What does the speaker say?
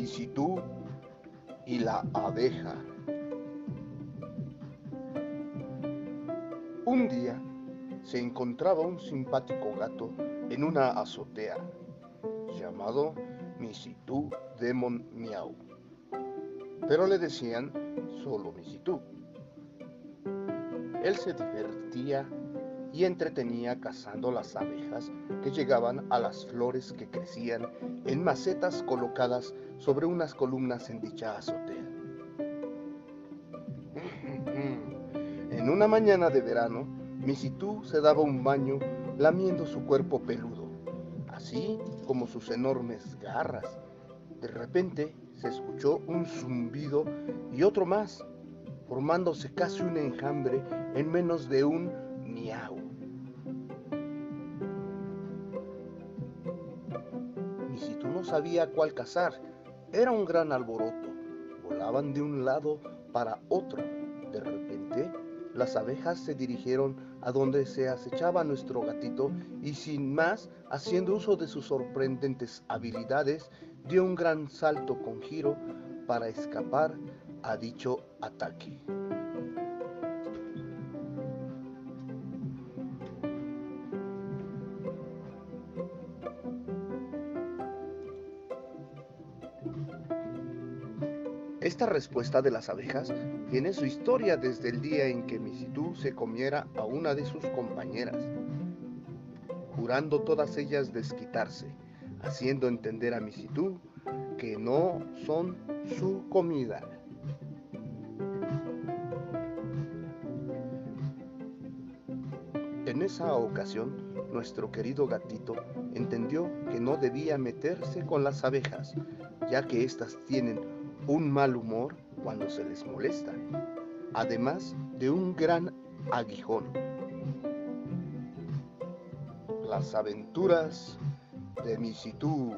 Misitú y la abeja. Un día se encontraba un simpático gato en una azotea llamado Misitú Demon Miau, pero le decían solo Misitú. Él se divertía y entretenía cazando las abejas que llegaban a las flores que crecían en macetas colocadas sobre unas columnas en dicha azotea. En una mañana de verano, Misitú se daba un baño lamiendo su cuerpo peludo, así como sus enormes garras. De repente se escuchó un zumbido y otro más, formándose casi un enjambre en menos de un miau. Misitú no sabía cuál cazar. Era un gran alboroto. Volaban de un lado para otro. De repente, las abejas se dirigieron a donde se acechaba nuestro gatito y sin más, haciendo uso de sus sorprendentes habilidades, dio un gran salto con giro para escapar a dicho ataque. Esta respuesta de las abejas tiene su historia desde el día en que Misitú se comiera a una de sus compañeras, jurando todas ellas desquitarse, haciendo entender a Misitú que no son su comida. En esa ocasión, nuestro querido gatito entendió que no debía meterse con las abejas, ya que éstas tienen un mal humor cuando se les molesta, además de un gran aguijón. Las aventuras de Misitú.